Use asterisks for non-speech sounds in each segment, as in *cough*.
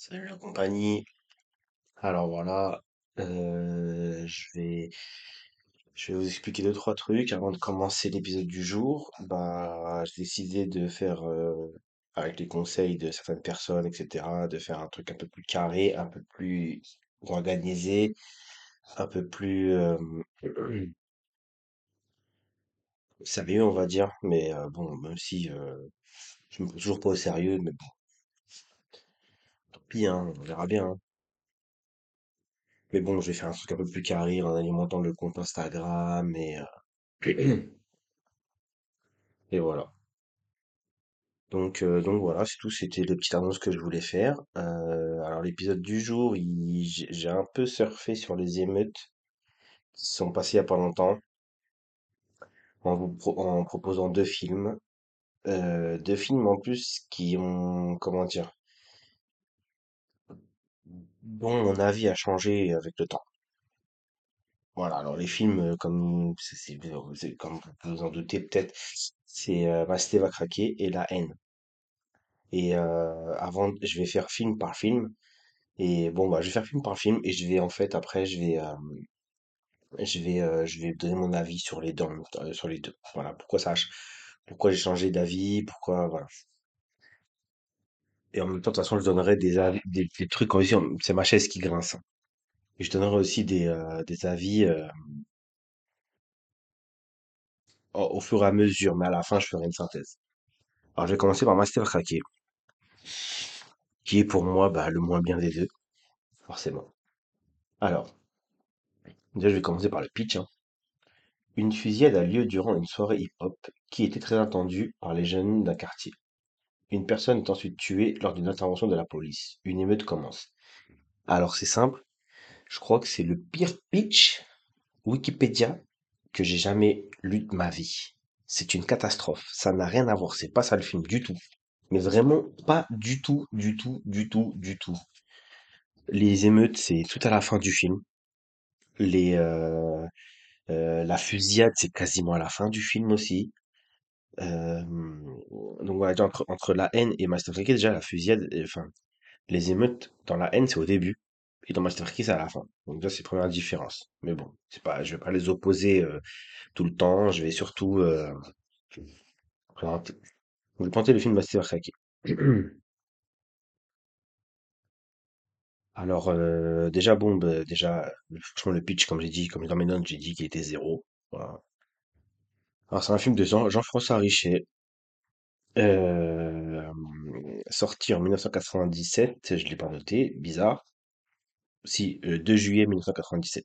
Salut la compagnie. Alors voilà, euh, je vais, je vais vous expliquer deux, trois trucs avant de commencer l'épisode du jour. Bah, j'ai décidé de faire, euh, avec les conseils de certaines personnes, etc., de faire un truc un peu plus carré, un peu plus organisé, un peu plus euh, *clears throat* sérieux, on va dire. Mais bon, même si euh, je me prends toujours pas au sérieux, mais bon, hein, on verra bien. hein. Mais bon, je vais faire un truc un peu plus carré en alimentant le compte Instagram et, euh, *clears throat* et voilà. Donc, euh, donc voilà, c'est tout. C'était le petit annonce que je voulais faire. Euh, alors l'épisode du jour, j'ai un peu surfé sur les émeutes qui sont passées il y a pas longtemps en vous en proposant deux films, deux films en plus qui ont comment dire, dont mon avis a changé avec le temps. Voilà. Alors les films, euh, comme comme vous vous en doutez peut-être, c'est euh, va craquer et La haine. Et euh, avant, je vais faire film par film. Et bon, bah, je vais faire film par film et je vais en fait après, je vais, euh, je vais, euh, je vais donner mon avis sur les deux, sur les deux. Voilà, pourquoi ça, pourquoi j'ai changé d'avis, pourquoi. Et en même temps, de toute façon, je donnerai des avis, des, trucs aussi. C'est ma chaise qui grince. hein. Et je donnerai aussi des, euh, avis euh, au, fur et à mesure, mais à la fin, je ferai une synthèse. Alors, je vais commencer par Master qui est pour moi bah, le moins bien des deux, forcément. Alors, déjà, je vais commencer par le pitch. hein. Une fusillade a lieu durant une soirée hip-hop qui était très attendue par les jeunes d'un quartier. Une personne est ensuite tuée lors d'une intervention de la police. Une émeute commence. Alors c'est simple, je crois que c'est le pire pitch Wikipédia que j'ai jamais lu de ma vie. C'est une catastrophe. Ça n'a rien à voir. C'est pas ça le film du tout. Mais vraiment pas du tout, du tout, du tout, du tout. Les émeutes, c'est tout à la fin du film. Les, euh, euh, la fusillade, c'est quasiment à la fin du film aussi. Donc voilà, entre, entre la haine et Master déjà la fusillade, enfin, les émeutes dans la haine, c'est au début, et dans Master c'est à la fin. Donc déjà, c'est la première différence. Mais bon, c'est pas, je vais pas les opposer euh, tout le temps. Je vais surtout euh, présenter, vais présenter le film Master. *clears throat* Alors euh, déjà bon, bah, déjà, franchement le pitch, comme j'ai dit, comme dans mes notes, j'ai dit qu'il était zéro. Voilà. Alors c'est un film de Jean, Jean-François Richet. Euh, sorti en 1997, je l'ai pas noté, bizarre. Si, euh, 2 juillet 1997.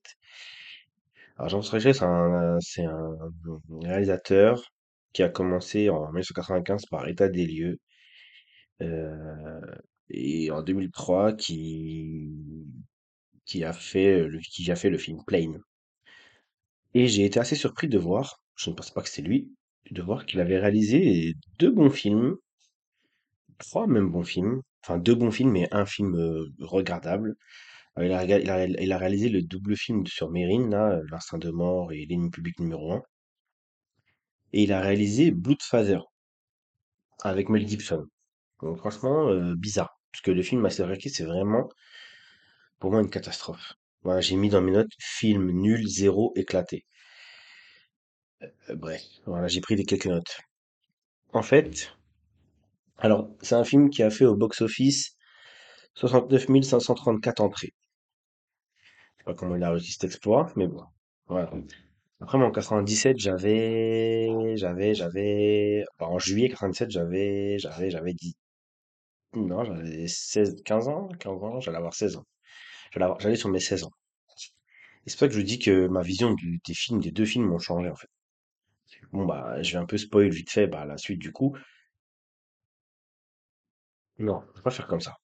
Alors Jean-François Richet, c'est un, c'est un réalisateur qui a commencé en 1995 par État des lieux euh, et en 2003 qui qui a fait le qui a fait le film Plane. Et j'ai été assez surpris de voir, je ne pensais pas que c'était lui, de voir qu'il avait réalisé deux bons films, trois même bons films, enfin deux bons films et un film euh, regardable. Euh, Il a, réalisé le double film sur Mérine, là, euh, L'Instinct de mort et L'ennemi public numéro un. Et il a réalisé Bloodfather avec Mel Gibson. Donc franchement, euh, bizarre. Parce que le film Master Rocky, c'est vraiment, pour moi, une catastrophe. Voilà, j'ai mis dans mes notes, film nul, zéro, éclaté. Euh, bref, voilà, j'ai pris des quelques notes. En fait, alors, c'est un film qui a fait au box-office 69 534 entrées. Je sais pas comment il a réussi cet exploit, mais bon. Après, moi, en 97, j'avais, j'avais, j'avais, en juillet 97, j'avais, j'avais, j'avais 10, non, j'avais 16, 15 ans, 15 ans, j'allais avoir 16 ans. J'allais sur mes 16 ans. Et c'est pour ça que je dis que ma vision des films, des deux films m'ont changé, en fait. Bon, bah, je vais un peu spoil vite fait, bah, la suite, du coup. Non, je vais pas faire comme ça.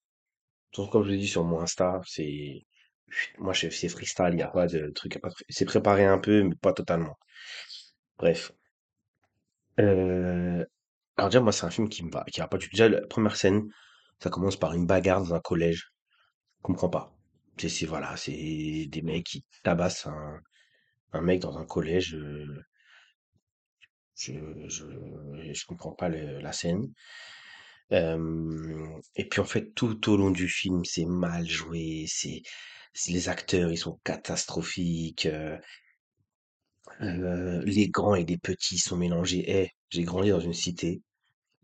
Surtout, comme je l'ai dit sur mon Insta, c'est, moi, je- c'est freestyle, il n'y a pas de truc, c'est préparé un peu, mais pas totalement. Bref. Euh, alors déjà, moi, c'est un film qui me va, qui a pas du tout. Déjà, la première scène, ça commence par une bagarre dans un collège. Je comprends pas. C'est, voilà, des mecs qui tabassent un, un mec dans un collège. euh, Je, je comprends pas la scène. Et puis, en fait, tout au long du film, c'est mal joué, c'est les acteurs, ils sont catastrophiques, heu heu, les grands et les petits sont mélangés. Eh, j'ai grandi dans une cité,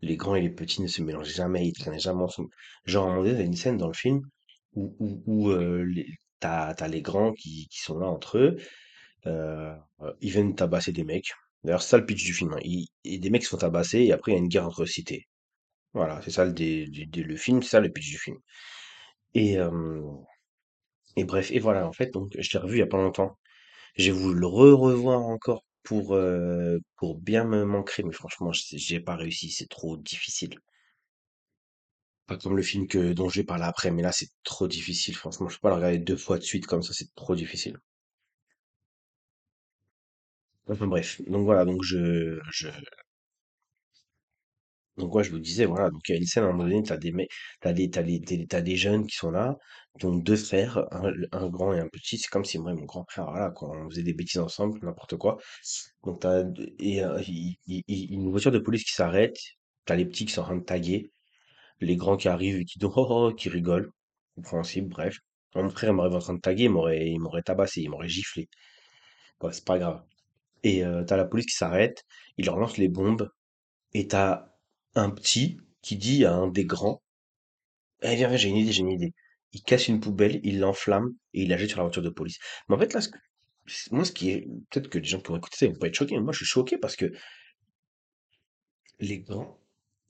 les grands et les petits ne se mélangent jamais, ils traînaient jamais ensemble. Genre, à un moment donné, une scène dans le film où où où, heu, les tu as les grands qui qui sont là entre eux, ils viennent tabasser des mecs. D'ailleurs, c'est ça le pitch du film, hein. Des mecs se font et après il y a une guerre entre cités. Voilà, c'est ça le film, c'est ça le pitch du film et bref et voilà, en fait, donc je l'ai revu il y a pas longtemps. J'ai voulu le re-revoir encore pour, heu, pour bien me m'ancrer, mais franchement, j'ai j'ai pas réussi, c'est trop difficile. Pas comme le film que dont je vais parler après, mais là, c'est trop difficile, franchement, je peux pas le regarder 2 fois de suite comme ça, c'est trop difficile. Bref, donc voilà, donc je je Donc ouais, je vous disais, voilà, donc il y a une scène à un moment donné, t'as des mecs, t'as des, t'as des, t'as des jeunes qui sont là, ont deux frères, un, grand et un petit. C'est comme si moi et mon grand frère, voilà, quoi, on faisait des bêtises ensemble, n'importe quoi. Donc t'as, et euh, une voiture de police qui s'arrête, t'as les petits qui sont en train de taguer, les grands qui arrivent et qui disent oh, oh, oh, qui rigolent, bref. Mon frère il m'aurait en train de taguer, il m'aurait, il m'aurait tabassé, il m'aurait giflé. Ouais, c'est pas grave. Et t'as la police qui s'arrête, il leur lance les bombes, et t'as un petit qui dit à un des grands, Eh, viens, viens, j'ai une idée, j'ai une idée. Il casse une poubelle, il l'enflamme et il la jette sur la voiture de police. Mais en fait, là, ce moi, ce qui est, peut-être que les gens qui vont écouter ça, ils vont pas être choqués, mais moi, je suis choqué parce que les grands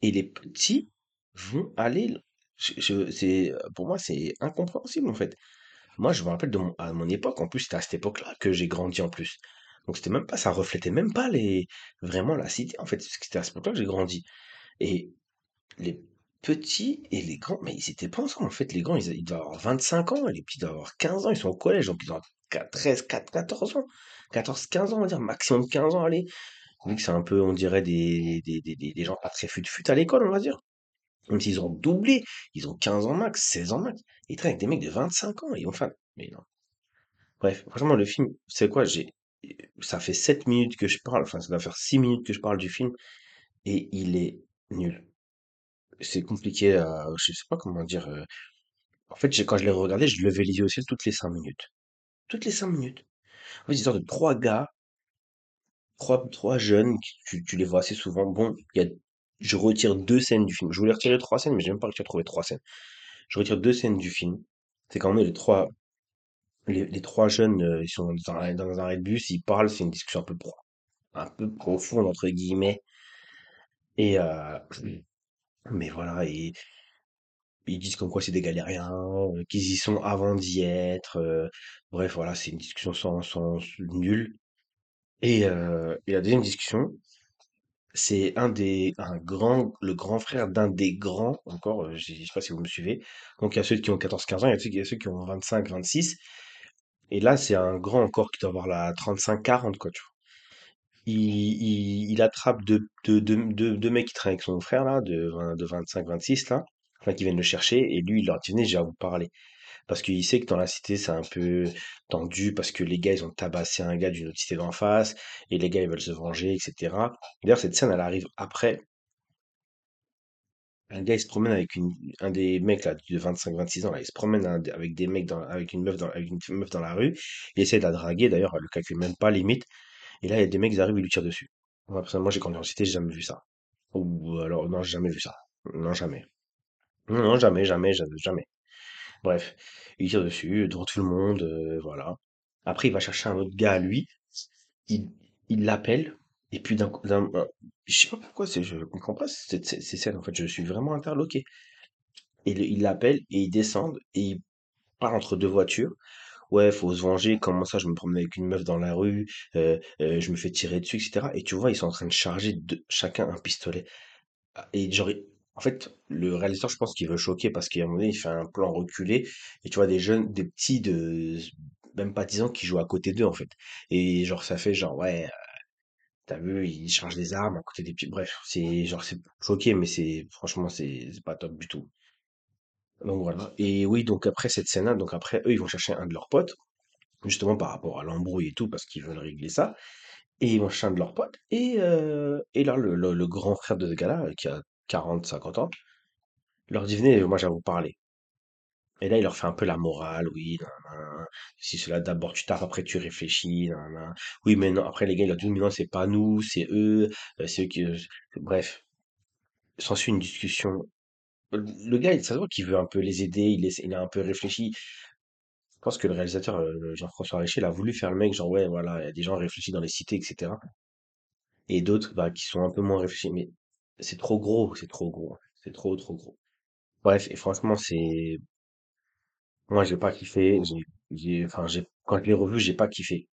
et les petits vont aller, c'est, pour moi, c'est incompréhensible, en fait. Moi, je me rappelle à mon époque, en plus, c'était à cette époque-là que j'ai grandi, en plus. Donc, c'était même reflétait même pas vraiment la cité, en fait. C'était à cette époque-là que j'ai grandi. Et Les petits et les grands, mais ils étaient pas ensemble. En fait, les grands, ils, doivent avoir 25 ans, les petits doivent avoir 15 ans, ils sont au collège, donc ils ont 13, 4, 14 ans. 14, 15 ans, on va dire, maximum 15 ans, allez. Vu que c'est un peu, on dirait, des, gens pas très fut-fut à l'école, on va dire. Même s'ils ont doublé, ils ont 15 ans max, 16 ans max. Ils traînent avec des mecs de 25 ans, ils ont faim. Mais non. Bref, franchement, le film, c'est quoi, ça fait 7 minutes que je parle, enfin, ça doit faire 6 minutes que je parle du film, et il est nul. C'est compliqué à, je sais pas comment dire, euh, En fait, quand je l'ai regardé, je levais les yeux au ciel toutes les 5 minutes. Toutes les 5 minutes. En fait, c'est de trois gars, trois, trois jeunes, tu, tu les vois assez souvent. Bon, y a, je retire deux scènes du film. Je voulais retirer trois scènes, mais j'ai même pas réussi à trouver trois scènes. Je retire deux scènes du film. C'est quand même les trois, les, les trois jeunes, euh, ils sont dans, un- dans un arrêt de bus, ils parlent, c'est une discussion un peu pro, un peu profonde, entre guillemets. Et, euh, mais voilà, et ils disent comme quoi c'est des galériens, euh, qu'ils y sont avant d'y être. euh, bref, voilà, c'est une discussion sans, sans nulle. Et, la deuxième discussion, c'est un des un grand le grand frère d'un des grands encore, je sais pas si vous me suivez. Donc il y a ceux qui ont quatorze quinze ans, il y a ceux il y a ceux qui ont vingt cinq vingt six et là, c'est un grand encore qui doit avoir la trente-cinq quarante quoi, tu vois? Il il il attrape 2 deux deux deux 2 mecs qui traînent avec son frère là, de de vingt cinq vingt six là, enfin qui viennent le chercher et lui, il leur dit: «Venez, j'ai à vous parler». Parce qu'il sait que dans la cité, c'est un peu tendu parce que les gars, ils ont tabassé un gars d'une autre cité d'en face et les gars, ils veulent se venger, etc. D'ailleurs, cette scène, elle arrive après. Un gars, il se promène avec une, un des mecs là, de 25-26 ans, là, il se promène un- avec des mecs dans, avec une meuf dans, avec une meuf dans la rue. Il essaie de la draguer, d'ailleurs, elle le calcule même pas, limite. Et là, il y a des mecs qui arrivent, ils lui tirent dessus. Moi, personnellement, j'ai grandi en cité, j'ai jamais vu ça. Ou alors, non, j'ai jamais vu ça. Non, jamais. Non, jamais, jamais. jamais. Bref, il tire dessus, devant tout le monde, euh, voilà. Après, il va chercher un autre gars à lui, il il l'appelle, et puis d'un coup, d'un- un- je sais pas pourquoi, je comprends pas ces scènes, en fait, je suis vraiment interloqué. Et le- il l'appelle, et ils descendent, et il parle entre deux voitures. Ouais, faut se venger, comment ça, je me promène avec une meuf dans la rue, euh, euh, je me fais tirer dessus, etc. Et tu vois, ils sont en train de charger chacun un pistolet. Ah, Et genre, en fait, le réalisateur, je pense qu'il veut choquer parce qu'à un moment donné, il fait un plan reculé et tu vois des jeunes, des petits de même pas 10 ans qui jouent à côté d'eux, en fait. Et genre, ça fait genre, ouais, t'as vu, ils chargent des armes à côté des petits. Bref, c'est genre, c'est choqué, mais c'est, franchement, c'est pas top du tout. Donc voilà. Et oui, donc après cette scène-là, donc après, eux, ils vont chercher un de leurs potes, justement par rapport à l'embrouille et tout, parce qu'ils veulent régler ça. Et ils vont chercher un de leurs potes. Et, euh, et là, le, grand frère de ce gars-là, qui a quarante cinquante ans, Leur dit, venez, moi, j'ai à vous parler. Et là, il leur fait un peu la morale, oui, si cela, d'abord tu tapes, après tu réfléchis. Oui, mais après les gars, il leur dit, mais non, c'est pas nous, c'est eux, euh, c'est eux qui... euh, Bref, s'ensuit une discussion. Le gars, ça se voit qu'il veut un peu les aider, il a un peu réfléchi. Je pense que le réalisateur, euh, Jean-François Richer, il a voulu faire le mec, genre, ouais, voilà, il y a des gens réfléchis dans les cités, etc. Et d'autres, bah, qui sont un peu moins réfléchis. Mais c'est trop gros, c'est trop gros. C'est trop, trop gros. Bref, et franchement, c'est... Moi, j'ai pas kiffé. J'ai, j'ai, enfin, j'ai, quand je l'ai revu, j'ai pas kiffé.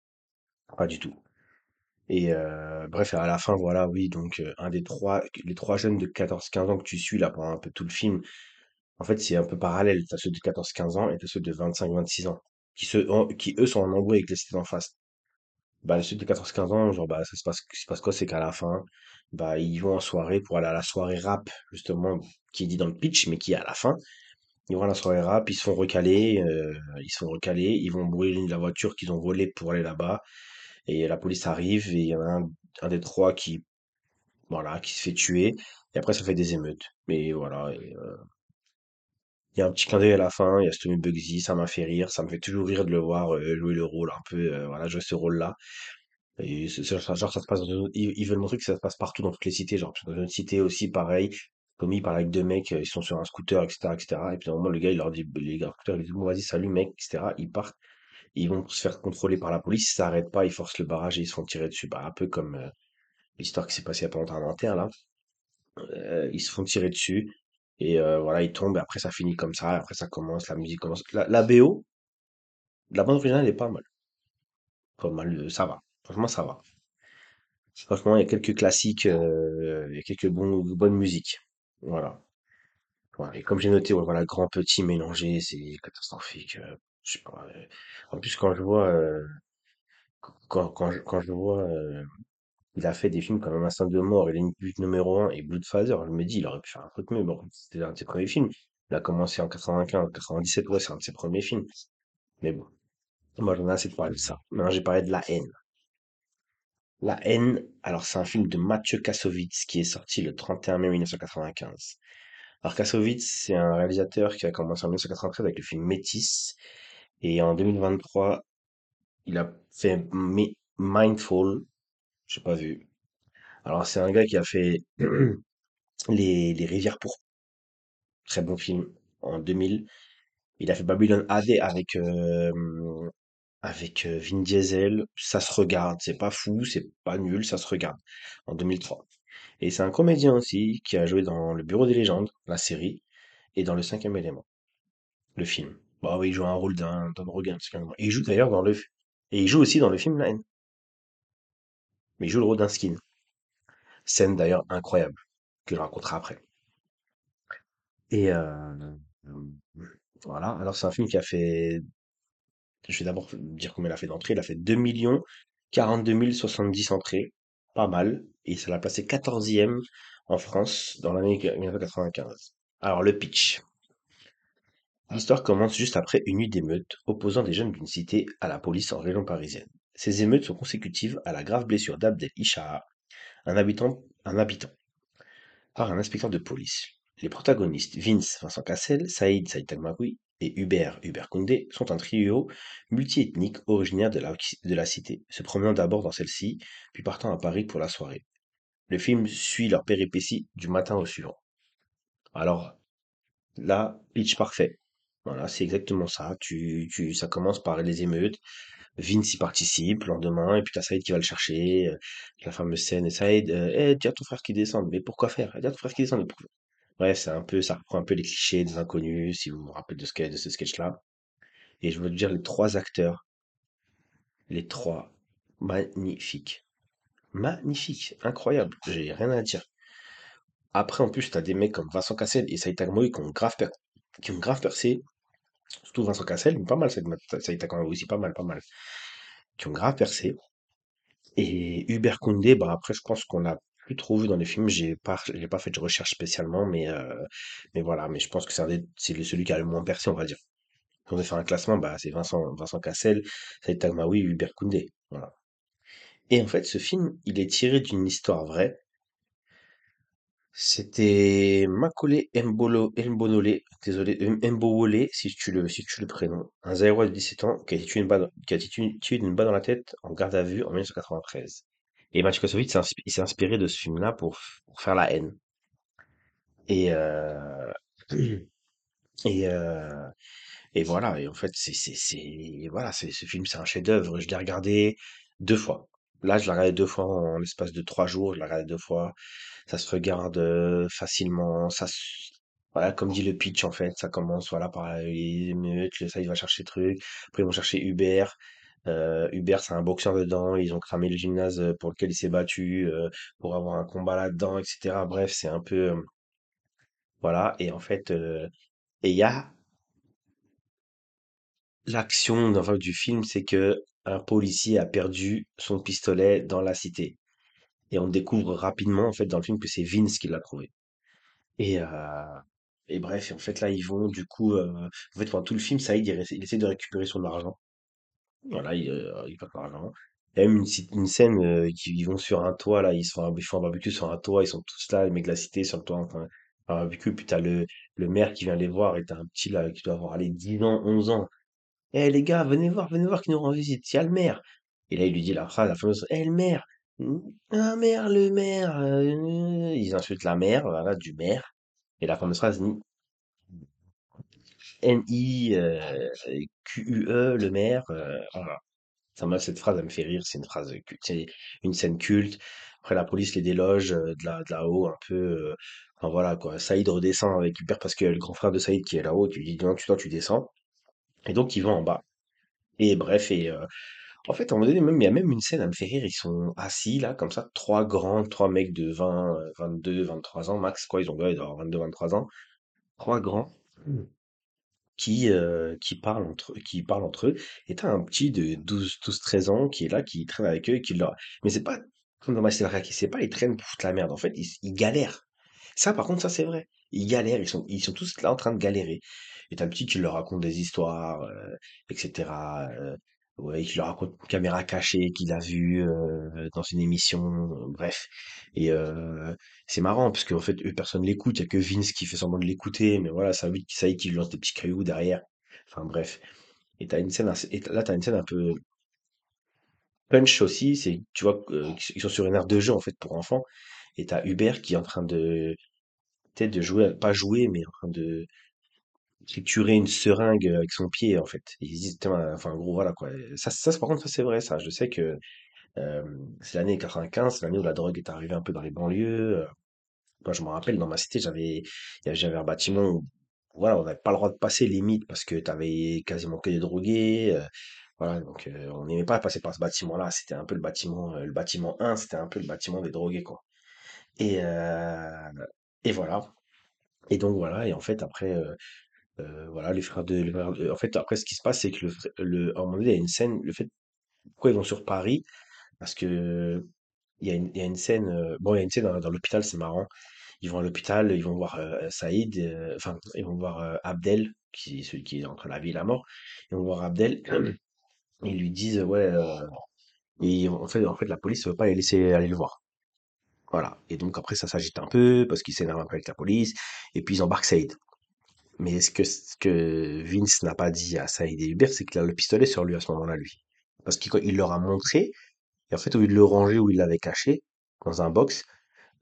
Pas du tout. Et euh, bref, à la fin, voilà, oui, donc euh, un des trois, les trois jeunes de 14-15 ans que tu suis là pendant un peu tout le film, en fait, c'est un peu parallèle. T'as ceux de 14-15 ans et t'as ceux de 25-26 ans, qui, se, en- qui eux sont en embrouille avec les cités d'en face. Bah, ceux de 14-15 ans, genre, bah, ça se passe, se passe quoi, c'est qu'à la fin, bah, ils vont en soirée pour aller à la soirée rap, justement, qui est dit dans le pitch, mais qui est à la fin. Ils vont à la soirée rap, ils se font recaler, euh, ils se font recaler, ils vont brûler la voiture qu'ils ont volée pour aller là-bas. Et la police arrive et il y en a un, un des trois qui, voilà, qui se fait tuer. Et après, ça fait des émeutes. Mais voilà, euh, il y a un petit clin d'œil à la fin, il y a Stomy Bugsy, ça m'a fait rire, ça me fait toujours rire de le voir euh, jouer le rôle un peu, euh, voilà, jouer ce rôle-là. Genre, ça se passe ils, ils veulent montrer que ça se passe partout dans toutes les cités, genre, dans une cité aussi, pareil, Tommy il parle avec deux mecs, euh, ils sont sur un scooter, etc., etc. Et puis, à un moment, le gars, il leur dit, les gars, scooter, il dit, bon, vas-y, salut, mec, etc. Ils partent, ils vont se faire contrôler par la police, ils s'arrêtent pas, ils forcent le barrage et ils se font tirer dessus. Bah, un peu comme euh, l'histoire qui s'est passée il y a pas longtemps à Nanterre, là. Euh, ils se font tirer dessus, et euh, voilà, ils tombent, et après, ça finit comme ça, après, ça commence, la musique commence. La, BO, la bande originale, elle est pas mal. Pas mal, euh, ça va. Franchement, ça va. Franchement, il y a quelques classiques, il y a quelques bons, bonnes musiques. Voilà. Voilà. Et comme j'ai noté, ouais, voilà, grand petit mélangé, c'est catastrophique. euh, je sais pas. euh. En plus, quand je vois, euh, quand, quand quand je vois, euh, il a fait des films comme Un instinct de mort, et Ligne but numéro un et Bloodfather, je me dis, il aurait pu faire un truc mieux. Bon, c'était un de ses premiers films. Il a commencé en 95, 97, ouais, c'est un de ses premiers films. Mais bon, moi j'en ai assez de parler de ça. Maintenant, j'ai parlé de La haine. La haine, alors c'est un film de Mathieu Kassovitz qui est sorti le 31 mai 1995. Alors Kassovitz, c'est un réalisateur qui a commencé en 1993 avec le film Métis et en 2023, il a fait Mi- Mindful, j'ai pas vu. Alors c'est un gars qui a fait *clears throat* Les, Rivières pourpres, très bon film en 2000. Il a fait Babylon AD avec euh, avec euh, Vin Diesel, ça se regarde, c'est pas fou, c'est pas nul, ça se regarde en 2003. Et c'est un comédien aussi qui a joué dans Le Bureau des légendes, la série, et dans Le Cinquième élément, le film. Bah oui, il joue un rôle d'un d'un. Et il joue d'ailleurs dans le... Et il joue aussi dans le film La haine. Mais il joue le rôle d'un skin. Scène d'ailleurs incroyable, que je raconterai après. Et euh, euh, voilà, alors c'est un film qui a fait... Je vais d'abord dire combien il a fait d'entrées. Il a fait 2 millions 42 070 entrées. Pas mal. Et ça l'a placé 14e en France dans l'année 1995. Alors le pitch. L'histoire commence juste après une nuit d'émeutes opposant des jeunes d'une cité à la police en région parisienne. Ces émeutes sont consécutives à la grave blessure d'Abdel Ishaha, un habitant, un habitant, par un inspecteur de police. Les protagonistes Vince Vincent Cassel, Saïd Saïd Tagmaoui et Hubert Hubert Koundé sont un trio multiethnique originaire de la, de la cité, se promenant d'abord dans celle-ci, puis partant à Paris pour la soirée. Le film suit leur péripéties du matin au suivant. Alors, là, pitch parfait. Voilà, c'est exactement ça. Tu, tu, ça commence par les émeutes. Vince y participe le lendemain, et puis t'as Saïd qui va le chercher. euh, la fameuse scène, et Saïd, euh, Eh, dis à ton frère qui descend. Mais pourquoi faire? Dis à ton frère qui descend. Pourquoi? Bref, c'est un peu, ça reprend un peu les clichés des inconnus, si vous vous rappelez de ce, de ce sketch-là. Et je veux dire, les trois acteurs, les trois, magnifiques. Magnifiques, incroyable. J'ai rien à dire. Après, en plus, t'as des mecs comme Vincent Cassel et Saïd Taghmaoui qui ont grave, qui ont grave percé. Surtout Vincent Cassel, mais pas mal, Saïd Saïd aussi, pas mal, pas mal. Qui ont grave percé. Et Hubert Koundé, bah après, je pense qu'on l'a plus trop vu dans les films. J'ai pas, j'ai pas fait de recherche spécialement, mais, euh, mais voilà. Mais je pense que c'est celui qui a le moins percé, on va dire. Si on devait faire un classement, bah, c'est Vincent, Vincent Cassel, Saïd Taghmaoui, Hubert Koundé. Voilà. Et en fait, ce film, il est tiré d'une histoire vraie C'était Macaulay Mbolo, Mbonolé, désolé, M- Mbowolé, si tu le, si tu le prénom, un Zaïrois de 17 ans qui a tué une tué d'une balle dans la tête en garde à vue en 1993. Et Mathieu Kassovitz s'est inspiré de ce film-là pour, pour faire la haine. Et, euh, et, euh, et voilà, et en fait, c'est, c'est, voilà, ce film, c'est un chef-d'œuvre. Je l'ai regardé deux fois. Là, je l'ai regardé deux fois en l'espace de trois jours, je l'ai regardé deux fois. Ça se regarde euh, facilement. Ça, se- voilà, comme dit le pitch en fait, ça commence voilà par les émeutes, le- ça il va chercher trucs. Après ils vont chercher Hubert. Euh, Hubert c'est un boxeur dedans. Ils ont cramé le gymnase euh, pour lequel il s'est battu euh, pour avoir un combat là-dedans, etc. Bref, c'est un peu euh, voilà. Et en fait, euh, et il y a l'action enfin, du film, c'est que un policier a perdu son pistolet dans la cité. Et on découvre rapidement en fait dans le film que c'est Vince qui l'a trouvé. Et, heu et bref, en fait, là, ils vont du coup, heu, en fait, pendant tout le film, Saïd, il il essaie de récupérer son argent. Voilà, il, heu, il perd l'argent. Il y a même une une scène, heu, qui ils vont sur un toit, là, ils un ils font un barbecue sur un toit, ils sont tous là, les mecs de la cité sur le toit en train de faire un barbecue, puis tu le le maire qui vient les voir et tu un petit, là, qui doit avoir, allez, 10 ans, 11 ans. «Eh les gars, venez voir, venez voir qui nous rend visite, il y a le maire!» et là, il lui dit la phrase, la fameuse: «Eh le maire! Mmh, ah maire, le maire, heu» ils insultent la mère, voilà, du maire et la fameuse phrase N-I-Q-U-E, le maire. euh, voilà. Ça m'a, cette phrase, elle me fait rire. C'est une phrase. C'est une scène culte. Après, la police les déloge euh, de là, de là-haut, un peu. euh, enfin, voilà, quoi. Saïd redescend avec Hubert parce a le grand frère de Saïd qui est là-haut. Tu lui dis, non, tu, toi, tu descends. Et donc, ils vont en bas. Et bref, et euh, en fait, à un moment même, il y a même une scène, elle me fait rire. Ils sont assis, là, comme ça, trois grands, trois mecs de 20, euh, 22, 23 ans, max, quoi. Ils ont, ouais, ils doivent avoir 22, 23 ans. Trois grands qui, heu, qui parlent entre qui entre eux et tu un petit de douze douze treize ans qui est là, qui traîne avec eux et qui leur mais c'est pas comme dans Pony, c'est pas ils traînent pour foutre la merde, en fait, ils galèrent. Ça, par contre, ça, c'est vrai. Ils galèrent, ils sont ils sont tous là en train de galérer et tu un petit qui leur raconte des histoires, heu et cetera, heu, ouais, qui leur raconte une caméra cachée qu'il a vue, heu, dans une émission, bref et heu c'est marrant parce qu'en fait, eux, personne l'écoute. Il y a que Vince qui fait semblant de l'écouter, mais voilà, ça lui, ça y est, qui lui lance des petits cailloux derrière. Enfin bref. Et t'as une scène, là, une scène un peu punch aussi. C'est, tu vois, euh, ils sont sur une aire de jeu en fait pour enfants. Et t'as Hubert qui est en train de, peut-être de jouer, pas jouer, mais en train de triturer une seringue avec son pied en fait. Ils se disent, Tiens, enfin gros, voilà quoi. Ça, ça, par contre, ça c'est vrai. Ça, je sais que euh, c'est l'année 95, c'est l'année où la drogue est arrivée un peu dans les banlieues. Moi, je me rappelle, dans ma cité, j'avais, il j'avais un bâtiment où, voilà, on n'avait pas le droit de passer limite parce que t'avais quasiment que des drogués. euh, voilà, donc euh, on n'aimait pas passer par ce bâtiment-là. C'était un peu le bâtiment, euh, le bâtiment un c'était un peu le bâtiment des drogués, quoi. Et, euh, et voilà. Et donc voilà. Et en fait, après, euh, euh, voilà, les frères de, les frères de- en fait, après, ce qui se passe, c'est que le, à un moment donné, il y a une scène, le fait, pourquoi ils vont sur Paris? Parce que il y a une, il y a une scène, euh, bon, il y a une scène dans, dans l'hôpital, c'est marrant. Ils vont à l'hôpital, ils vont voir euh, Saïd, euh, enfin, ils vont voir euh, Abdel, qui est celui qui est entre la vie et la mort. Ils vont voir Abdel, et ils lui disent, ouais, euh, et en fait, en fait, la police ne veut pas les laisser aller le voir. Voilà. Et donc après, ça s'agite un peu, parce qu'ils s'énervent un peu avec la police, et puis ils embarquent Saïd. Mais ce que, ce que Vince n'a pas dit à Saïd et Hubert, c'est qu'il a le pistolet sur lui à ce moment-là, lui. Parce qu'il il leur a montré, et en fait, au lieu de le ranger où il l'avait caché, dans un box,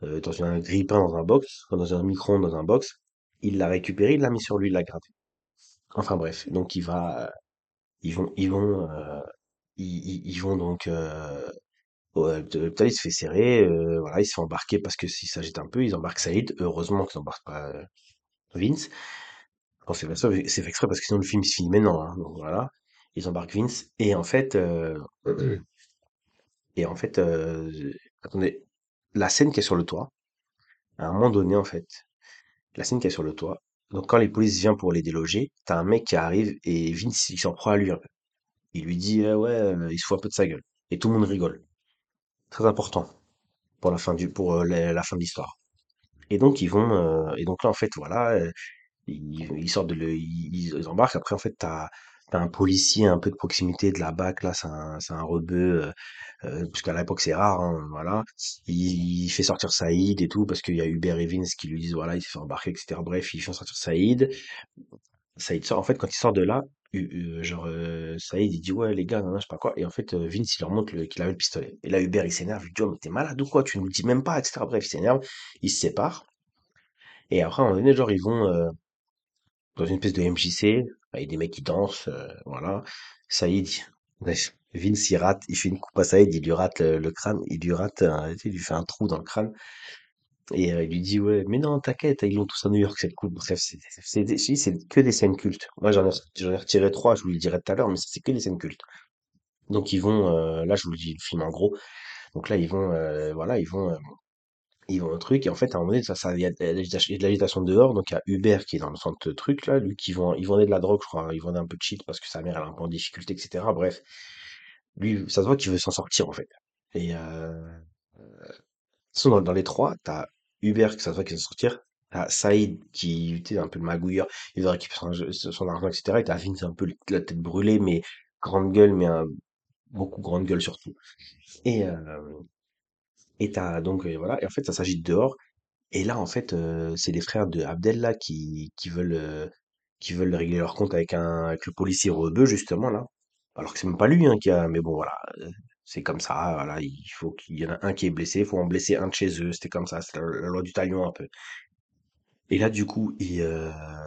euh, dans un grille-pain dans un box, dans un micro-ondes dans un box. Il l'a récupéré, il l'a mis sur lui, il l'a gratté. Enfin bref, donc il va, ils vont, ils vont, euh, ils, vont donc, euh, l'hôpital il se fait serrer, euh, voilà, il se fait embarquer parce que s'il s'agite un peu, ils embarquent Saïd. Heureusement qu'ils embarquent pas euh, Vince. C'est fait exprès c'est fait exprès parce que sinon le film se finit maintenant, hein, donc voilà. Ils embarquent Vince et en fait, euh, et en fait, euh, attendez, la scène qui est sur le toit, à un moment donné en fait. La scène qui est sur le toit. Donc quand les polices viennent pour les déloger, t'as un mec qui arrive et Vince il s'en prend à lui. Il lui dit euh, ouais, euh, il se fout un peu de sa gueule. Et tout le monde rigole. Très important pour la fin du pour euh, la, fin de l'histoire. Et donc ils vont et donc là en fait voilà, ils, ils sortent de le, ils, ils embarquent. Après en fait t'as t'as un policier un peu de proximité de la BAC, là, c'est un, c'est un rebeu, euh, euh, parce qu'à l'époque c'est rare, hein, voilà. Il, il fait sortir Saïd et tout, parce qu'il y a Hubert et Vince qui lui disent, voilà, il s'est fait embarquer, etc. Bref, ils font sortir Saïd. Saïd sort, en fait, quand il sort de là, Hu- euh, genre, euh, Saïd, il dit, ouais, les gars, non, non, je sais pas quoi. Et en fait, euh, Vince, il leur montre le- qu'il avait le pistolet. Et là, Hubert, il s'énerve, il dit, oh, mais t'es malade ou quoi? Tu nous le dis même pas, etc. Bref, il s'énerve, ils se séparent. Et après, à un moment donné, genre, ils vont, euh, dans une espèce de MJC, avec des mecs qui dansent, euh, voilà. Saïd, Vince, il rate, il fait une coupe à Saïd, il lui rate le, crâne, il lui rate, il lui fait un trou dans le crâne, et euh, il lui dit, ouais, mais non, t'inquiète, ils l'ont tous à New York, cette coupe. Bref, c'est que des scènes cultes. Moi, j'en ai, j'en ai retiré trois, je vous le dirai tout à l'heure, mais c'est que des scènes cultes. Donc, ils vont, euh, là, je vous le dis, le film en gros. Donc là, ils vont, euh, voilà, ils vont, euh, ils vont au truc, et en fait, à un moment donné, ça, ça, il y a de a l'agitation dehors, donc il y a Hubert qui est dans le centre truc, là, lui qui vend, il vendait de la drogue, je crois, il vendait un peu de shit parce que sa mère, elle est un peu en difficulté, etc. Bref, lui, ça se voit qu'il veut s'en sortir, en fait. Et, euh, dans, dans les trois, t'as Hubert qui ça se voit qu'il veut s'en sortir, t'as Saïd qui, sais, un peu le magouilleur, il veut récupérer son, son argent, etc. Et t'as Vince un peu la tête brûlée, mais grande gueule, mais beaucoup grande gueule surtout. Et, euh, et t'as donc, euh, voilà, et en fait, ça s'agit de dehors, Et là, en fait, euh, c'est les frères de Abdel qui, qui veulent euh, qui veulent régler leur compte avec un avec le policier rebeu justement là. Alors que c'est même pas lui hein, qui a. Mais bon voilà, c'est comme ça. Voilà, il faut qu'il y en a un qui est blessé, il faut en blesser un de chez eux. C'était comme ça, c'est la, loi du talion un peu. Et là, du coup, il,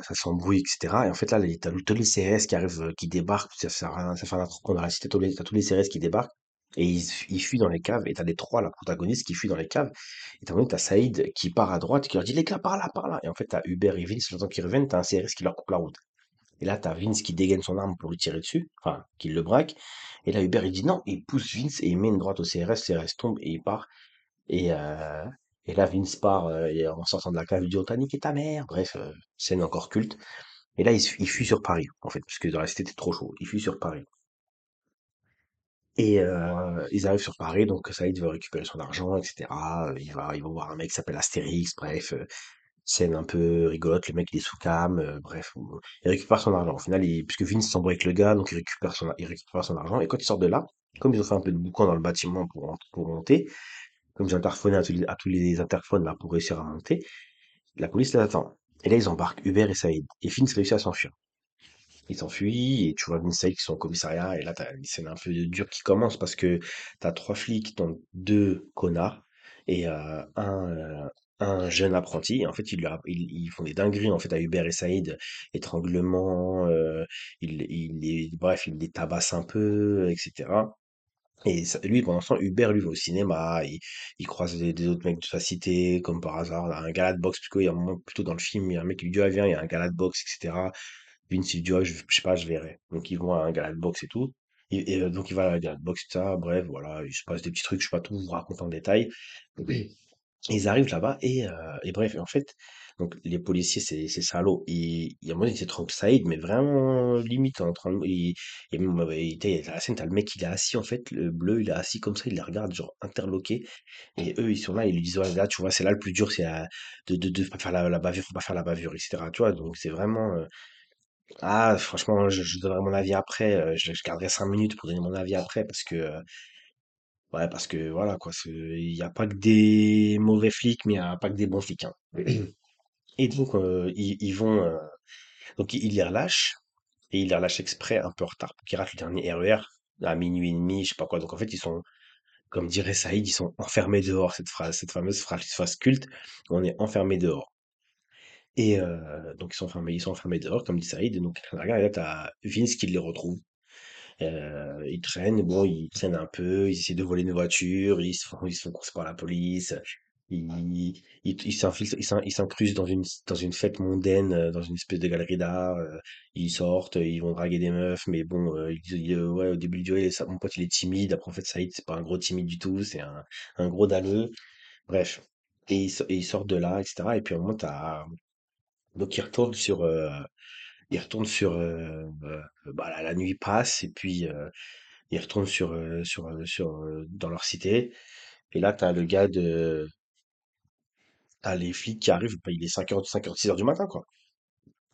ça s'embrouille, etc. Et en fait, là, les- t'as tous les CRS qui arrivent, qui débarquent. Ça fait un, ça fait un la cité. Tous tous les CRS qui débarquent. Et ils fuient dans les caves. Et t'as les trois, là, protagonistes, qui fuient dans les caves. Et t'as t'as Saïd qui part à droite, qui leur dit, les gars, par là, par là. Et en fait, t'as Hubert et Vince, le temps qu'ils reviennent, t'as un CRS qui leur coupe la route. Et là, t'as Vince qui dégaine son arme pour lui tirer dessus. Enfin, qui le braque. Et là, Hubert, il dit non. Il pousse Vince et il met une droite au CRS. CRS tombe et il part. Et, euh, là, Vince part euh, en sortant de la cave, il dit «Oh, t'as niqué ta mère!» Bref, euh, scène encore culte. Et là, il, il fuit sur Paris, en fait, parce que dans la cité, c'était trop chaud. Il fuit sur Paris. Et euh, ils arrivent sur Paris, donc Saïd veut récupérer son argent, etc. Euh, Il va, il va voir un mec qui s'appelle Astérix, bref, euh, scène un peu rigolote, le mec il est sous cam, euh, bref, il récupère son argent. Au final, il, puisque Vince s'embrouille avec le gars, donc il récupère son, il récupère son argent. Et quand il sort de là, comme ils ont fait un peu de boucan dans le bâtiment pour, pour monter, comme j'ai interphoné à tous les, à tous les interphones là pour réussir à monter, La police les attend. Et là, ils embarquent Hubert et Saïd. Et Vince réussit à s'enfuir. Il s'enfuit, et tu vois Saïd qui sont au commissariat, et là, t'as une scène un peu dure qui commence parce que t'as trois flics, dont deux connards, et euh, un, euh, un jeune apprenti. En fait, ils, ils, font des dingueries, en fait, à Hubert et Saïd. Étranglement, euh, ils, les- bref, ils les tabassent un peu, etc. Et lui, pendant ce temps, Hubert, lui, va au cinéma, il, il croise des, autres mecs de sa cité, comme par hasard, un gala de boxe, parce qu'il y a un moment, plutôt dans le film, il y a un mec qui lui dit, ah, viens, il y a un gala de boxe, etc. Vince, il ah, je, je sais pas, je verrai. Donc, ils vont à un gala de boxe et tout. Et, et, euh, donc, il va à la gala de boxe, etc. Bref, voilà, il se passe des petits trucs, je sais pas tout vous raconter en détail. Ils arrivent là-bas et, heu et bref, et en fait, donc les policiers, c'est c'est salauds. Ils il y a un moment, ils se trompent Saïd, mais vraiment limite en train de il et il sais, à la scène, tu le mec, il est assis en fait, le bleu, il est assis comme ça, il les regarde genre interloqué et eux, ils sont là, ils lui disent: «Ouais, là, tu vois, c'est là le plus dur, c'est, de de de pas faire la la bavure, faut pas faire la bavure» et cetera, tu vois? Donc c'est vraiment, ah franchement, je donnerai mon avis après, heu, je garderai 5 minutes pour donner mon avis après parce que, heu, ouais, parce que voilà quoi, il y a pas que des mauvais flics, mais il y a pas que des bons flics, hein. Et donc, heu, ils vont, donc ils les relâchent et ils les relâchent exprès un peu en retard pour qu'ils ratent le dernier RER à minuit et demi, je sais pas quoi. Donc en fait, ils sont, comme dirait Saïd, ils sont enfermés dehors, cette phrase, cette fameuse phrase phrase culte: «On est enfermés dehors» et donc ils sont enfermés ils sont enfermés dehors, comme dit Saïd et donc là, tu Vince qui les retrouve. Ils traînent, bon, ils traînent un peu, ils essaient de voler une voiture, ils se font ils font courser par la police, ils ils ils s'incrustent dans une dans une fête mondaine, dans une espèce de galerie d'art, ils sortent, ils vont draguer des meufs, mais bon, ils disent ouais, au début du duel, mon pote, il est timide, après en fait, Saïd, c'est pas un gros timide du tout, c'est un un gros dalleux, bref. Et ils et ils sortent de là et cetera et puis un moment, tu donc ils retournent sur, heu, ils retournent sur, heu, heu, bah, la nuit passe et puis, heu ils retournent sur, heu, sur, sur, dans leur cité et là, t'as le gars de tu les flics qui arrivent, bah, il est cinq heures cinq heures six heures du matin, quoi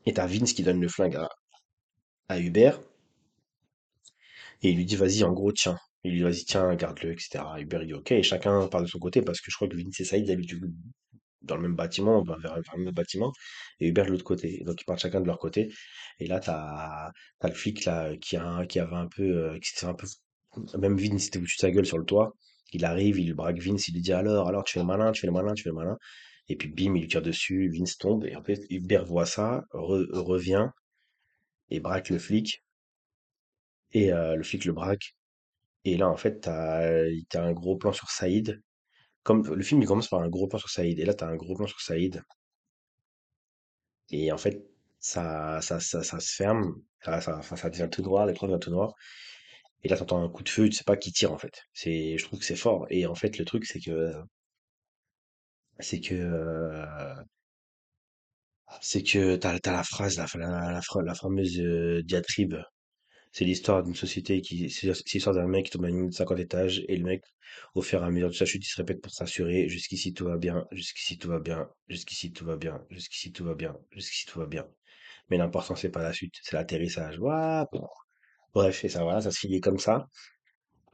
et t'as Vince qui donne le flingue à à Hubert Et il lui dit, vas-y, en gros, tiens. Il lui dit, vas-y, tiens, garde-le, etc. Hubert, il dit, ok, et chacun part de son côté, parce que je crois que Vince et Saïd, coup dans le même bâtiment, vers, vers le même bâtiment, et Hubert de l'autre côté. Donc ils partent chacun de leur côté. Et là, t'as, t'as le flic là qui, a, qui avait un peu, euh, qui un peu, même Vince s'était foutu sa gueule sur le toit. Il arrive, il braque Vince, il lui dit alors, alors tu fais le malin, tu fais le malin, tu fais le malin. Et puis bim, il lui tire dessus, Vince tombe. Et en fait, Hubert voit ça, re- revient et braque le flic. Et euh, le flic le braque. Et là, en fait, t'as, t'as un gros plan sur Saïd. Le film, il commence par un gros plan sur Saïd. Et là, t'as un gros plan sur Saïd. Et en fait, ça, ça, ça, ça se ferme. Ça, ça, devient tout noir, l'épreuve devient tout noir. Et là, t'entends un coup de feu, tu sais pas qui tire, en fait. Je trouve que c'est fort. Et en fait, le truc, c'est que, c'est que, c'est que t'as, la phrase, la fameuse euh, diatribe. C'est l'histoire d'une société qui, c'est l'histoire d'un mec qui tombe à une de 50 étages et le mec, au fur et à mesure de sa chute, il se répète pour s'assurer, jusqu'ici tout va bien, jusqu'ici tout va bien, jusqu'ici tout va bien, jusqu'ici tout va bien, jusqu'ici tout va bien. Mais l'important, c'est pas la suite, c'est l'atterrissage. Bref, et ça, voilà, ça se finit comme ça.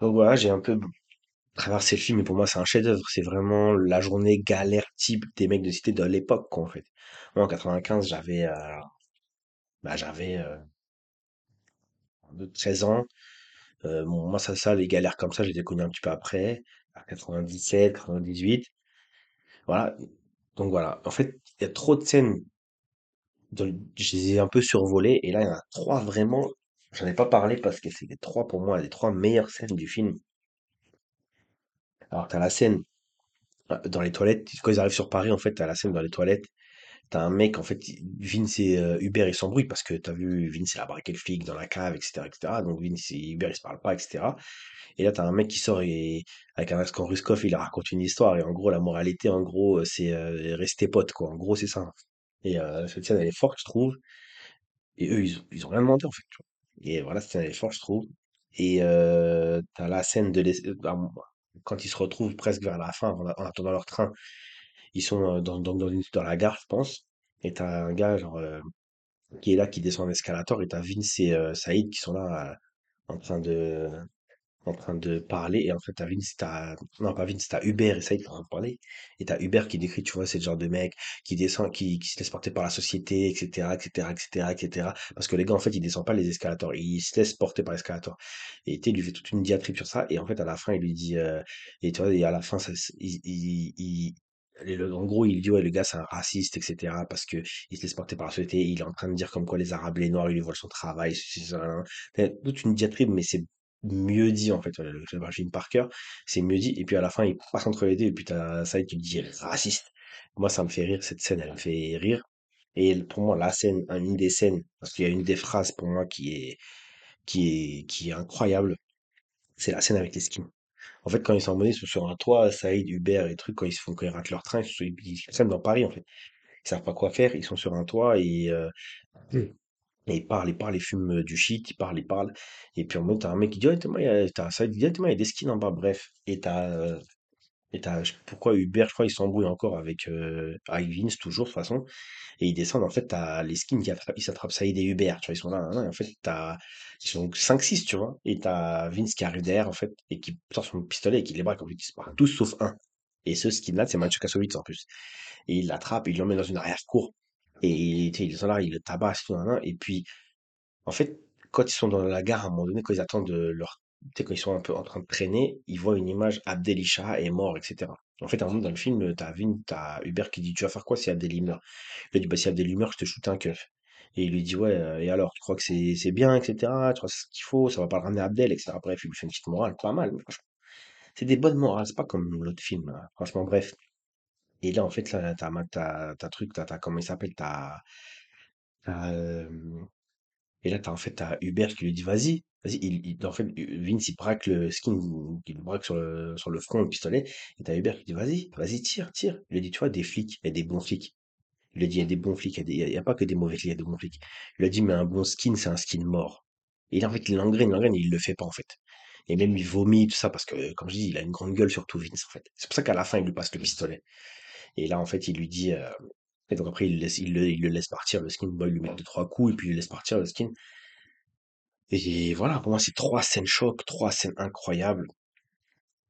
Donc voilà, j'ai un peu traversé le film, mais pour moi, c'est un chef-d'œuvre. C'est vraiment la journée galère type des mecs de cité de l'époque, quoi, en fait. Moi, en 95, j'avais, euh, bah, j'avais, euh, 13 ans. Euh, moi, ça, ça, les galères comme ça, je les ai connues un petit peu après, à 97, 98. Voilà. Donc voilà. En fait, il y a trop de scènes, je les ai un peu survolées, et là, il y en a trois vraiment, j'en ai pas parlé parce que c'est les trois, pour moi, les trois meilleures scènes du film. Alors, t'as la scène euh, dans les toilettes, quand ils arrivent sur Paris, en fait, t'as la scène dans les toilettes, t'as un mec, en fait, Vince et euh, Hubert, ils s'embrouillent parce que t'as vu, Vince, il a braqué le flic dans la cave, etc., etc., donc Vince et Hubert, ils se parlent pas, etc. Et là, t'as un mec qui sort et, avec un accent Ruskov, il raconte une histoire, et en gros, la moralité, en gros, euh, c'est euh, rester potes, quoi, en gros, c'est ça. Et euh, cette scène, elle est forte, je trouve, et eux, ils, ils ont rien demandé, en fait. Et voilà, cette scène, elle est forte, je trouve. Et euh, t'as la scène de bah, quand ils se retrouvent presque vers la fin, en en attendant leur train, Ils sont euh, dans, dans, dans, une- dans la gare, je pense. Et t'as un gars genre, euh, qui est là, qui descend en escalator. Et t'as Vince et euh, Saïd qui sont là euh, en train de, en train de parler. Et en fait, t'as Vince, t'as, non, pas Vince, t'as Hubert et qui sont en parler. Et t'as Hubert qui décrit, tu vois, c'est le genre de mec qui descend, qui, qui se laisse porter par la société, etc., etc., etc., etc. Parce que les gars, en fait, ils descendent pas les escalators. Ils se laissent porter par l'escalator. Et tu lui fait toute une diatribe sur ça. Et en fait, à la fin, il lui dit, euh, et tu vois, et à la fin, ça, il, il, il- en gros, il dit, ouais, le gars, c'est un raciste, etc., parce que il se laisse porter par la société. Il est en train de dire comme quoi les Arabes, les Noirs, ils lui volent son travail. c'est toute une diatribe, mais c'est mieux dit en fait, le Jim Parker, c'est mieux dit, et puis à la fin il passe entre les deux, et puis t'as ça qui dit raciste. Moi ça me fait rire, cette scène elle me fait rire, et pour moi la scène, une des scènes, parce qu'il y a une des phrases pour moi qui est, qui est, qui est incroyable, c'est la scène avec les skins. En fait quand ils sont en ils sont sur un toit, Saïd, Hubert et trucs, quand ils se font, quand ils ratent leur train, ils sont, ils, ils, ils sont dans Paris en fait, ils savent pas quoi faire, ils sont sur un toit et euh, Et il parle, il parle, il fume euh, du shit, il parle, il parle. Et puis en mode, t'as un mec qui dit, ouais, t'as il dit, il y a des skins en bas, bref. Et t'as, euh, et pourquoi Hubert, je crois, il s'embrouille encore avec, euh, avec toujours, de toute façon. Et ils descendent, en fait, t'as les skins qui attrapent, ils s'attrapent Saïd et Hubert, tu vois, ils sont là, là, là, en fait, ils sont cinq six tu vois. Et t'as Vince qui arrive derrière, en fait, et qui sort son pistolet et qui les braque, en fait, ils se tous sauf un. Et ce skin-là, c'est Mathieu Kassovitz, en plus. Et il l'attrape, il l'emmène dans une arrière-cour. Et, ils sont là, il le tabasse, tout, nan. et puis, en fait, quand ils sont dans la gare, à un moment donné, quand ils attendent de leur, tu sais, quand ils sont un peu en train de traîner, ils voient une image, Abdelisha est mort, etc. En fait, un moment dans le film, t'as t'as Hubert qui dit, tu vas faire quoi si Abdel meurt? Il lui dit, bah, si Abdel meurt, je te shoot un keuf. Et il lui dit, ouais, euh, et alors, tu crois que c'est, bien, etc. Tu c'est ce qu'il faut, ça va pas le ramener à Abdel, etc. Bref, il lui fait une petite morale, pas mal, franchement. C'est des bonnes morales, c'est pas comme l'autre film, là. Franchement, bref. Et là, en fait, là, t'as, t'as, t'as truc, t'as, comment il s'appelle, t'as, t'as, euh, Et là, t'as en fait, Hubert qui lui dit, vas-y, vas-y. Il, en fait, Vince, il braque le skin, il braque sur le, sur le front, le pistolet. Et t'as Hubert qui dit, vas-y, vas-y, tire, tire. Il lui dit, tu vois, des flics, il y a des bons flics. Il lui dit, il y a des bons flics, il y a, pas que des mauvais flics, il y a des bons flics. Il lui dit, mais un bon skin, c'est un skin mort. Et en fait, il l'engraine, il l'engraine, il le fait pas, en fait. Et même, il vomit, tout ça, parce que, comme je dis, il a une grande gueule, surtout Vince, en fait. C'est pour ça qu'à la fin, il lui passe le pistolet. Et là, en fait, il lui dit, euh, et donc après, il, le, laisse partir, le skin, bon, il lui met deux, trois coups, et puis il laisse partir, le skin. Et voilà, pour moi, c'est trois scènes chocs, trois scènes incroyables.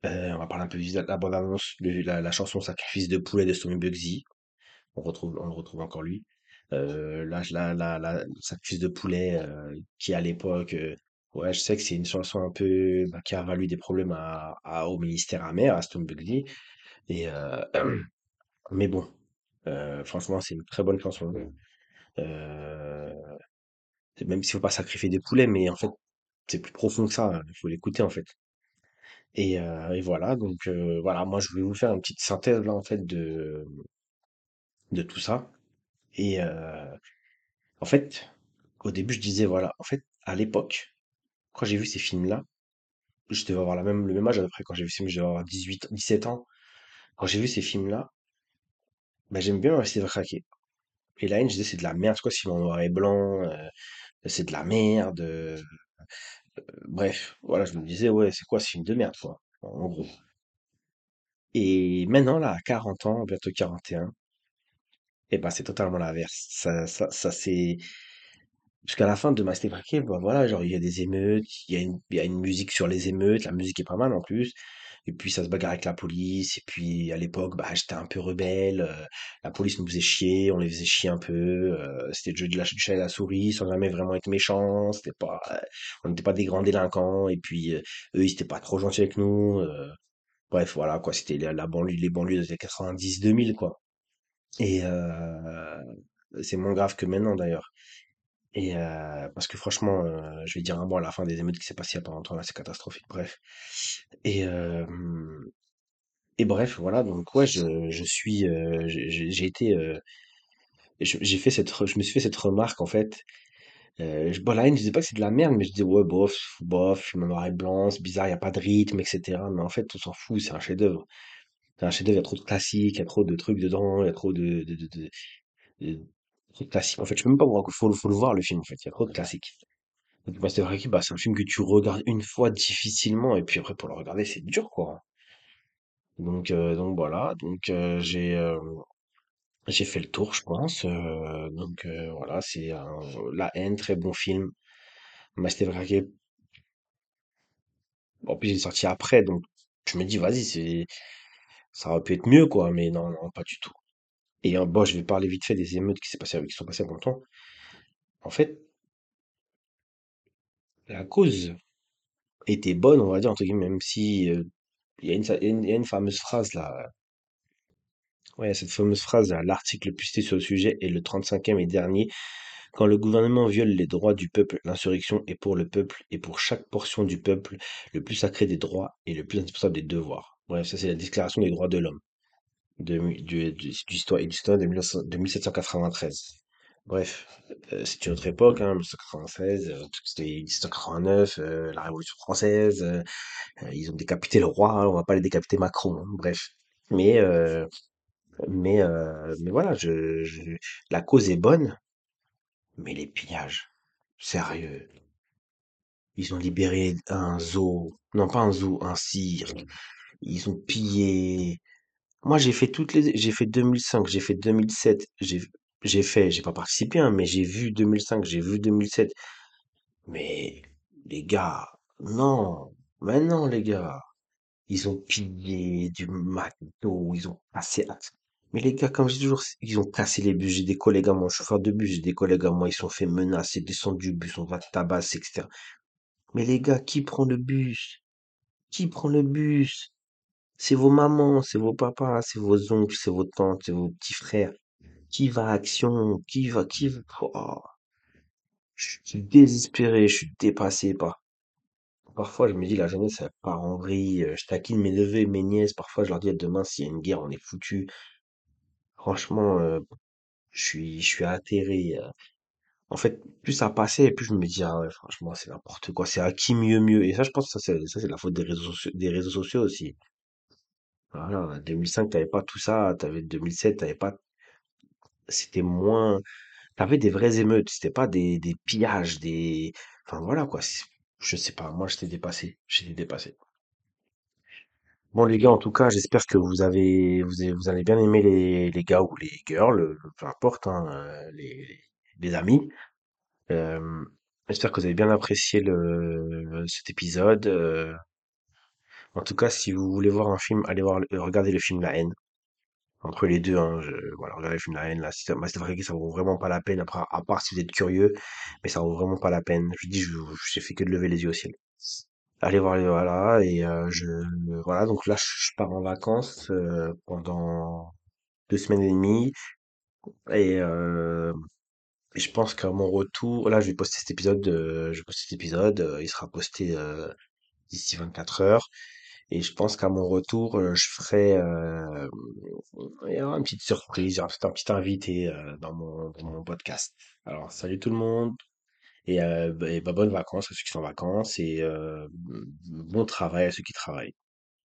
Euh, on va parler un peu de la bande-annonce, de la, la chanson Sacrifice de poulet de Stormy Bugsy. On retrouve, on le retrouve encore lui. Euh, là, la, la, Sacrifice de poulet, euh, qui à l'époque, ouais, je sais que c'est une chanson un peu, bah, qui a valu des problèmes à, au ministère amer, à Stormy Bugsy. Et, *clears throat* mais bon, euh, franchement, c'est une très bonne chanson. Euh, même s'il faut pas sacrifier des poulets, mais en fait, c'est plus profond que ça. Il faut l'écouter, en fait. Et, euh, et voilà, donc euh, voilà, moi je vais vous faire une petite synthèse là en fait de, de tout ça. Et euh, en fait, au début je disais voilà, en fait, à l'époque, quand j'ai vu ces films-là, je devais avoir la même, le même âge à peu près quand j'ai vu ces films, je devais avoir 18, 17 ans. Quand j'ai vu ces films-là, bah, j'aime bien rester craqué. Et là, je disais c'est de la merde, c'est quoi ce film en noir et blanc, euh, c'est de la merde. euh, bref, voilà, je me disais ouais, c'est quoi ce film de merde quoi, en gros. Et maintenant là, à 40 ans, bientôt 41, Et ben, c'est totalement l'inverse. Ça, ça, c'est jusqu'à la fin de Master Braquet, bah voilà, genre il y a des émeutes, il y il y a une musique sur les émeutes, la musique est pas mal en plus. Et puis ça se bagarre avec la police. Et puis à l'époque, bah j'étais un peu rebelle. euh, la police nous faisait chier, on les faisait chier un peu. euh, c'était le jeu de la, du chat et la souris, sans jamais vraiment être méchant. C'était pas, on n'était pas des grands délinquants. Et puis euh, eux, ils étaient pas trop gentils avec nous. bref, voilà quoi. C'était la, la banlieue, les banlieues des années 90-2000 quoi. Et c'est moins grave que maintenant d'ailleurs. Et euh, parce que franchement, euh, je vais dire un mot à la fin des émeutes qui s'est passé il y a pas longtemps, là, c'est catastrophique. Bref. Et, euh, et bref, voilà. Donc ouais, je, je suis, euh, j'ai j'ai- été, euh, j'ai fait cette, je me suis fait cette remarque en fait. Euh, bon, la haine, je disais pas que c'est de la merde, mais je disais ouais, bof, bof, en noir et blanc, c'est bizarre, il y a pas de rythme, etc. Mais en fait, on s'en fout, c'est un chef-d'œuvre. C'est un chef-d'œuvre, il y a trop de classiques, il y a trop de trucs dedans, il y a trop de, de, de, de, de- trop de classiques. En fait, je peux même pas raconter, faut, faut le voir le film en fait, il y a trop de classiques. Donc, Master Rocky, bah, c'est un film que tu regardes une fois difficilement, et puis après, pour le regarder, c'est dur, quoi. Donc, euh, donc voilà. Donc, euh, j'ai euh, j'ai fait le tour, je pense. Euh, donc, euh, voilà, c'est La haine, très bon film. Master Rocky, en plus, il est sorti après, donc je me dis, vas-y, c'est ça aurait pu être mieux, quoi. Mais non, non, pas du tout. Et euh, bon, je vais parler vite fait des émeutes qui s'est passé, qui sont passées longtemps. En fait, la cause était bonne, on va dire, entre guillemets, même si euh, il y a une, fameuse phrase là Ouais, cette fameuse phrase, l'article le plus cité sur le sujet est le 35e et dernier. Quand le gouvernement viole les droits du peuple, l'insurrection est pour le peuple et pour chaque portion du peuple le plus sacré des droits et le plus indispensable des devoirs. Bref, ça c'est la déclaration des droits de l'homme de, du, du, citoyen de, 1900 de 1793. Bref, euh, c'est une autre époque, hein, 1993, euh, c'était 1789, euh, la Révolution française, ils ont décapité le roi, hein, on va pas les décapiter Macron, hein, bref. Mais mais, mais voilà, je- la cause est bonne, mais les pillages, sérieux. Ils ont libéré un zoo, non pas un zoo, un cirque. Ils ont pillé. Moi, j'ai fait toutes les, j'ai fait 2005, j'ai fait 2007, j'ai, j'ai fait, j'ai pas participé, hein, mais j'ai vu 2005, j'ai vu 2007. Mais les gars, non, mais non, les gars. Ils ont pillé du McDo, ils ont passé à... Mais les gars, comme je dis toujours, ils ont cassé les bus. J'ai des collègues à moi, chauffeur de bus, j'ai des collègues à moi, ils sont fait menacer, descendre du bus, on va te tabasser, etc. Mais les gars, qui prend le bus? Qui prend le bus? C'est vos mamans, c'est vos papas, c'est vos oncles, c'est vos tantes, c'est vos petits frères. Qui va à Action? Qui va, qui va? Oh, je suis désespéré, je suis dépassé par... Parfois, je me dis, la jeunesse, elle part en vrille. euh, Je taquine mes neveux et mes nièces. Parfois, je leur dis, demain, s'il y a une guerre, on est foutu. Franchement, euh, je suis, je suis atterré. euh. En fait, plus ça passait, plus je me dis, ah ouais, franchement, c'est n'importe quoi. C'est à qui mieux mieux? Et ça, je pense que ça, c'est, ça, c'est la faute des réseaux, des réseaux sociaux aussi. Voilà, en 2005, t'avais pas tout ça. T'avais 2007, t'avais pas, c'était moins, t'avais des vraies émeutes. C'était pas des, des pillages, des, enfin, voilà, quoi. Je sais pas. Moi, j'étais dépassé. J'étais dépassé. Bon, les gars, en tout cas, j'espère que vous avez, vous avez, vous allez bien aimer les, les gars ou les girls, peu importe, hein, euh, les, les amis. Euh, J'espère que vous avez bien apprécié le, cet épisode. Euh, en tout cas, si vous voulez voir un film, allez voir, euh, regardez le film La Haine. Entre les deux, hein, je, voilà, regardez le film La Haine. Là, c'est ça vaut vraiment pas la peine. Après, à part si vous êtes curieux, mais ça vaut vraiment pas la peine. Je dis, je, j'ai fait que de lever les yeux au ciel. Allez voir, voilà, et euh, je, voilà. Donc là, je, pars en vacances euh, pendant deux semaines et demie, et euh, je pense qu'à mon retour, là, je vais poster cet épisode, euh, je vais poster cet épisode, euh, il sera posté euh, d'ici 24 heures. Et je pense qu'à mon retour, euh, je ferai euh, une petite surprise, aura peut-être un petit invité euh, dans mon, podcast. Alors, salut tout le monde et, euh, bah, bah, bonnes vacances à ceux qui sont en vacances et bon travail à ceux qui travaillent.